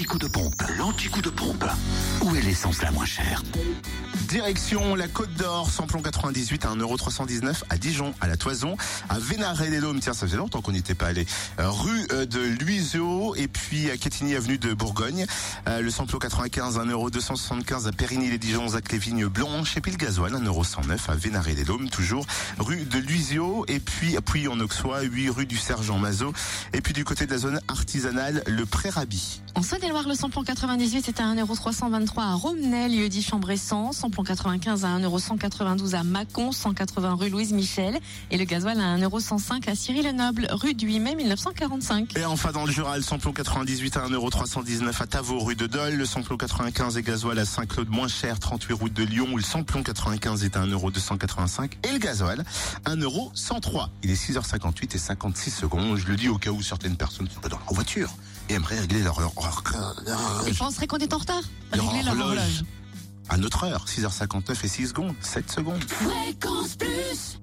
l'anti-coup de pompe. L'anti-coup de pompe. Où est l'essence la moins chère Direction la Côte d'Or, samplon 98 à 1,319€ à Dijon, à la Toison, à Vénaré-les-Dômes, tiens ça faisait longtemps qu'on n'y était pas allé, Euh, rue euh, de Luiseau et puis à Quetigny avenue de Bourgogne, Euh, le samplon 95 à 1,275€ à Périgny-les-Dijon, Zac les Vignes Blanches et puis le gasoil 1,109€ à Vénaré-les-Dômes, toujours rue de Luiseau et puis puis en Auxois, 8 rue du Sergent Mazot et puis du côté de la zone artisanale, le Pré-Rabi. En Le samplon 98 est à 1,323€ à Romnel, lieu dit Chambressan. Samplon 95 à 1,192€ à Mâcon, 180 rue Louise Michel. Et le gasoil à 1,105€ à Cyril-le-Noble, rue du 8 mai 1945. Et enfin dans le Jura, le samplon 98 à 1,319€ à Tavaux, rue de Dole, le samplon 95 et gasoil à Saint-Claude moins cher, 38 route de Lyon, où le samplon 95 est à 1,285€ et le gasoil 1,103€. Il est 6h58 et 56 secondes. Je le dis au cas où certaines personnes seraient dans leur voiture et aimeraient régler leur leur- Et penseraient qu'on est en retard. Régler leur horloge à notre heure, 6h59 et 6 secondes, 7 secondes. Fréquence plus